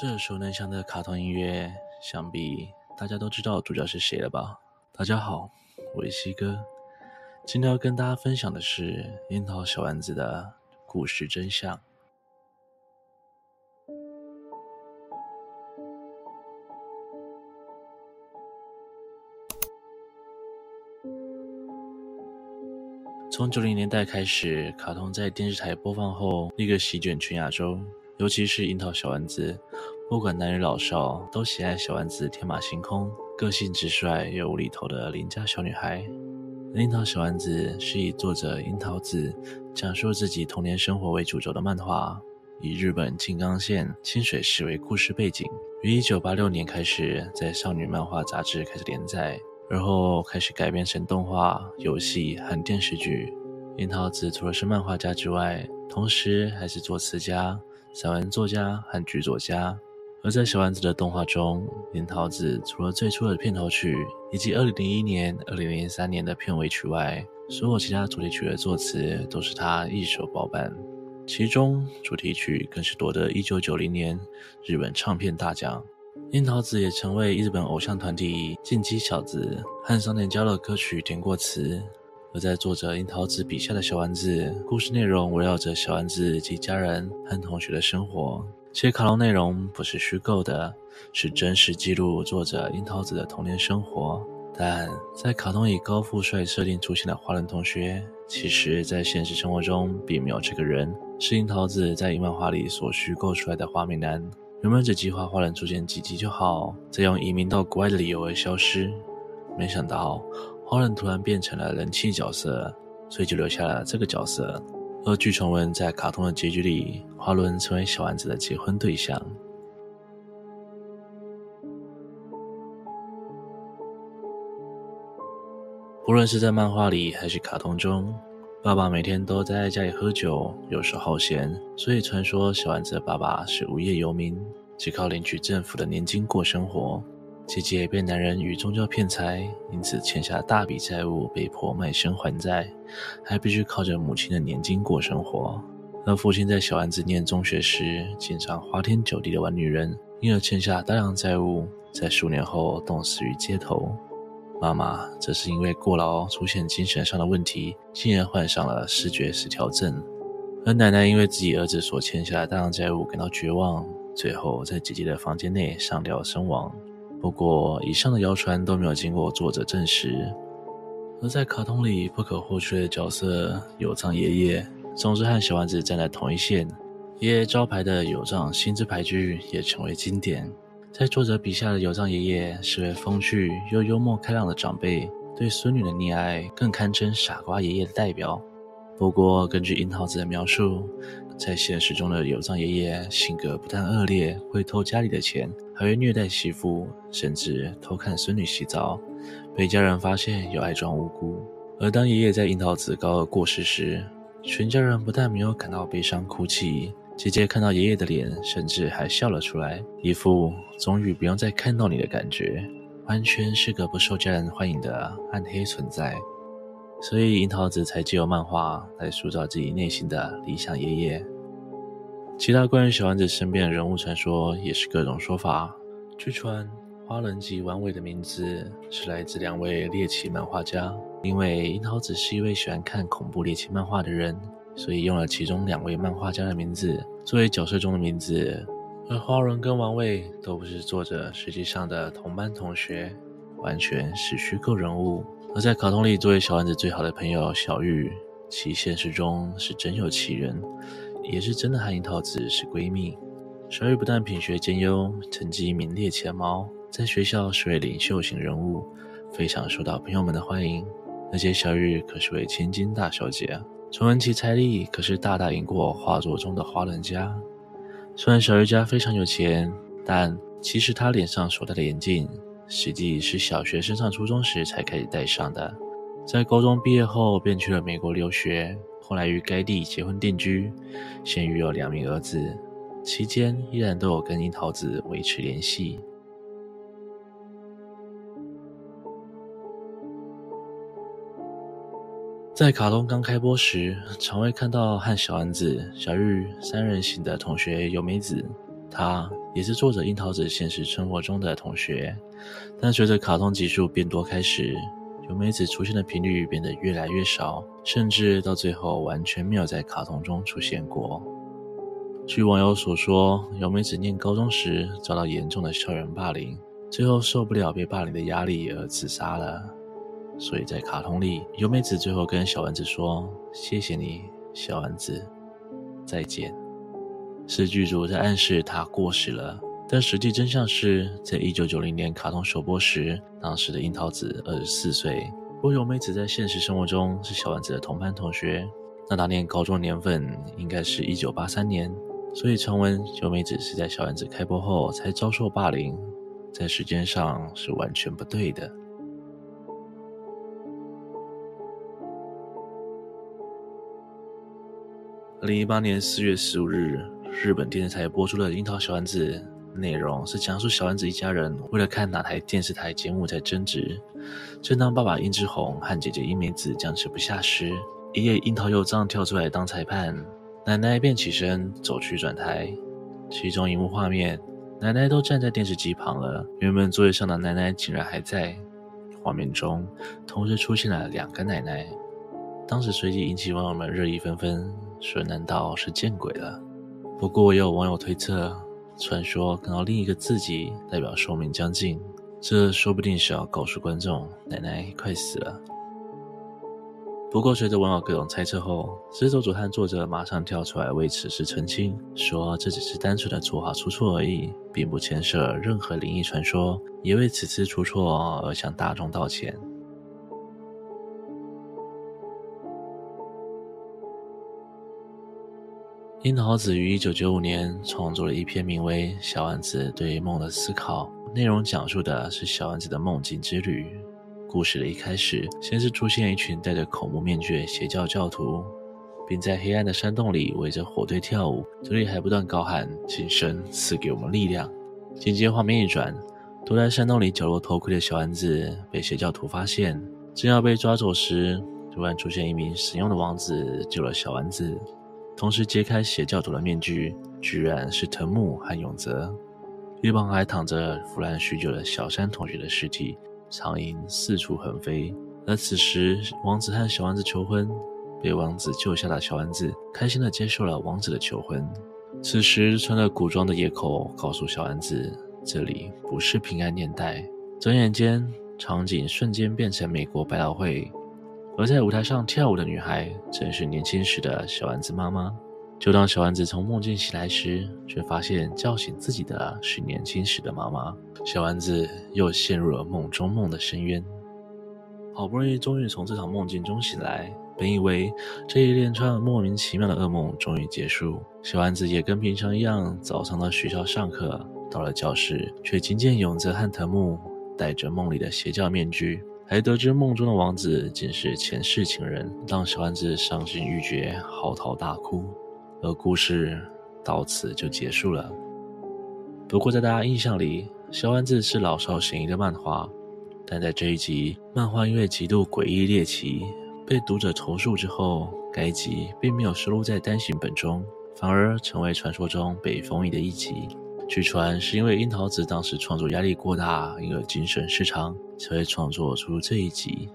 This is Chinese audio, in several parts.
这熟能详的卡通音乐，想必大家都知道主角是谁了吧？大家好，我是西哥，今天要跟大家分享的是樱桃小丸子的故事真相。从九零年代开始，卡通在电视台播放后，立刻席卷全亚洲。尤其是樱桃小丸子，不管男女老少，都喜爱小丸子天马行空、个性直率又无厘头的邻家小女孩。樱桃小丸子是以作者樱桃子讲述自己童年生活为主轴的漫画，以日本静冈县清水市为故事背景，于一九八六年开始在少女漫画杂志开始连载，而后开始改编成动画、游戏和电视剧。樱桃子除了是漫画家之外，同时还是作词家。散文作家和剧作家，而在小丸子的动画中，樱桃子除了最初的片头曲以及二零零一年、二零零三年的片尾曲外，所有其他主题曲的作词都是他一手包办。其中主题曲更是夺得一九九零年日本唱片大奖。樱桃子也曾为日本偶像团体进击小子和桑田佳的歌曲填过词。而在作者樱桃子笔下的小丸子，故事内容围绕着小丸子及家人和同学的生活，且卡通内容不是虚构的，是真实记录作者樱桃子的童年生活。但在卡通以高富帅设定出现的花轮同学，其实在现实生活中并没有这个人，是樱桃子在漫画里所虚构出来的花美男。原本只计划花轮出现几集就好，再用移民到国外的理由而消失，没想到。花轮突然变成了人气角色，所以就留下了这个角色。而据传闻，在卡通的结局里，花轮成为小丸子的结婚对象。不论是在漫画里还是卡通中，爸爸每天都在家里喝酒，游手好闲，所以传说小丸子的爸爸是无业游民，只靠领取政府的年金过生活。姐姐被男人与宗教骗财，因此欠下大笔债务，被迫卖身还债，还必须靠着母亲的年金过生活。而父亲在小丸子念中学时，经常花天酒地的玩女人，因而欠下大量债务，在数年后冻死于街头。妈妈则是因为过劳出现精神上的问题，竟然患上了视觉失调症。而奶奶因为自己儿子所欠下的大量债务感到绝望，最后在姐姐的房间内上吊身亡。不过，以上的谣传都没有经过作者证实。而在卡通里不可或缺的角色有藏爷爷，总是和小丸子站在同一线。爷爷招牌的有藏新之牌局也成为经典。在作者笔下的有藏爷爷是位风趣又幽默开朗的长辈，对孙女的溺爱更堪称傻瓜爷爷的代表。不过，根据樱桃子的描述，在现实中的有藏爷爷性格不但恶劣，会偷家里的钱，还会虐待媳妇，甚至偷看孙女洗澡，被家人发现又爱装无辜。而当爷爷在樱桃子高二过世时，全家人不但没有感到悲伤哭泣，姐姐看到爷爷的脸，甚至还笑了出来，一副终于不用再看到你的感觉，完全是个不受家人欢迎的暗黑存在。所以樱桃子才借由漫画来塑造自己内心的理想爷爷。其他关于小丸子身边的人物传说也是各种说法。据传，花轮及丸尾的名字是来自两位猎奇漫画家。因为樱桃子是一位喜欢看恐怖猎奇漫画的人，所以用了其中两位漫画家的名字作为角色中的名字。而花轮跟丸尾都不是作者实际上的同班同学，完全是虚构人物。而在卡通里，作为小丸子最好的朋友小玉，其现实中是真有其人，也是真的和樱桃子是闺蜜。小玉不但品学兼优，成绩名列前茅，在学校是位领袖型人物，非常受到朋友们的欢迎。而且小玉可是位千金大小姐，传闻其财力可是大大赢过画作中的花轮家。虽然小玉家非常有钱，但其实她脸上所戴的眼镜。实际是小学升上初中时才开始戴上的，在高中毕业后便去了美国留学，后来与该地结婚定居，现育有两名儿子，期间依然都有跟樱桃子维持联系。在卡通刚开播时，常会看到和小丸子、小玉三人行的同学由美子。他也是作者樱桃子现实生活中的同学，但随着卡通集数变多开始，由美子出现的频率变得越来越少，甚至到最后完全没有在卡通中出现过。据网友所说，由美子念高中时遭到严重的校园霸凌，最后受不了被霸凌的压力而自杀了。所以在卡通里，由美子最后跟小丸子说：“谢谢你，小丸子，再见。”是剧组在暗示他过世了，但实际真相是在一九九零年卡通首播时，当时的樱桃子二十四岁。若由美子在现实生活中是小丸子的同班同学，那他念高中年份应该是一九八三年。所以传闻由美子是在小丸子开播后才遭受霸凌，在时间上是完全不对的。二零一八年四月十五日。日本电视台播出了《樱桃小丸子》，内容是讲述小丸子一家人为了看哪台电视台节目在争执。正当爸爸樱之鸿和姐姐樱美子僵持不下时，爷爷樱桃佑藏跳出来当裁判，奶奶便起身走去转台。其中一幕画面，奶奶都站在电视机旁了，原本座位上的奶奶竟然还在。画面中同时出现了两个奶奶，当时随即引起网友们热议纷纷，说难道是见鬼了？不过，也有网友推测，传说看到另一个自己代表寿命将近，这说不定是要告诉观众奶奶快死了。不过，随着网友各种猜测后，制作组和作者马上跳出来为此事澄清，说这只是单纯的作画出错而已，并不牵涉任何灵异传说，也为此次出错而向大众道歉。樱桃子于一九九五年创作了一篇名为《小丸子对梦的思考》，内容讲述的是小丸子的梦境之旅。故事的一开始，先是出现一群戴着恐怖面具的邪教教徒，并在黑暗的山洞里围着火堆跳舞，嘴里还不断高喊“请神赐给我们力量”。紧接画面一转，躲在山洞里角落偷窥的小丸子被邪教徒发现，正要被抓走时，突然出现一名神勇的王子救了小丸子。同时揭开邪教徒的面具，居然是藤木和永泽。一旁还躺着腐烂许久的小山同学的尸体，苍蝇四处横飞。而此时，王子和小丸子求婚，被王子救下的小丸子开心地接受了王子的求婚。此时，穿着古装的野口告诉小丸子，这里不是平安年代。转眼间，场景瞬间变成美国百老汇。而在舞台上跳舞的女孩，正是年轻时的小丸子妈妈。就当小丸子从梦境醒来时，却发现叫醒自己的是年轻时的妈妈。小丸子又陷入了梦中梦的深渊。好不容易终于从这场梦境中醒来，本以为这一连串莫名其妙的噩梦终于结束，小丸子也跟平常一样，早上到学校上课。到了教室，却惊见永泽和藤木戴着梦里的邪教面具。还得知梦中的王子竟是前世情人，让小丸子伤心欲绝，嚎啕大哭，而故事到此就结束了。不过在大家印象里，小丸子是老少咸宜的漫画，但在这一集，漫画因为极度诡异猎奇，被读者投诉之后，该集并没有收录在单行本中，反而成为传说中被封印的一集。据传是因为樱桃子当时创作压力过大，因而精神失常，才会创作出这一集。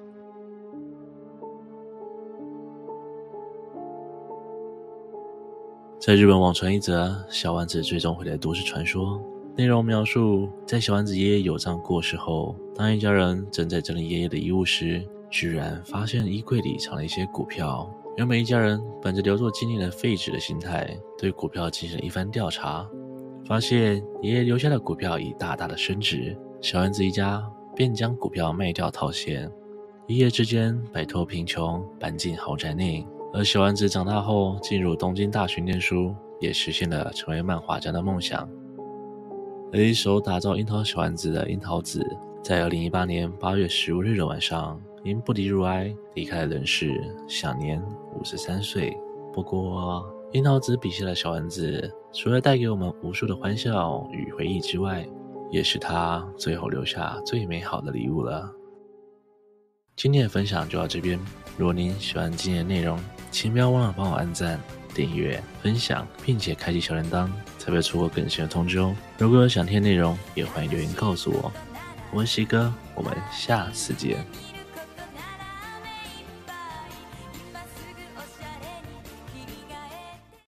在日本网传一则小丸子最终毁的都市传说，内容描述在小丸子爷爷有葬过世后，当一家人正在整理爷爷的遗物时，居然发现衣柜里藏了一些股票。原本一家人本着留作纪念的废纸的心态，对股票进行了一番调查。发现爷爷留下的股票已大大的升值，小丸子一家便将股票卖掉套现，一夜之间摆脱贫穷，搬进豪宅内。而小丸子长大后进入东京大学念书，也实现了成为漫画家的梦想。而一手打造樱桃小丸子的樱桃子，在二零一八年八月十五日的晚上，因不敌乳癌离开了人世，享年五十三岁。不过，樱桃子笔下的小丸子，除了带给我们无数的欢笑与回忆之外，也是他最后留下最美好的礼物了。今天的分享就到这边，如果您喜欢今天的内容，请不要忘了帮我按赞、订阅、分享，并且开启小铃铛，才不会错过更新的通知哦。如果有想听的内容，也欢迎留言告诉我。我是西哥，我们下次见。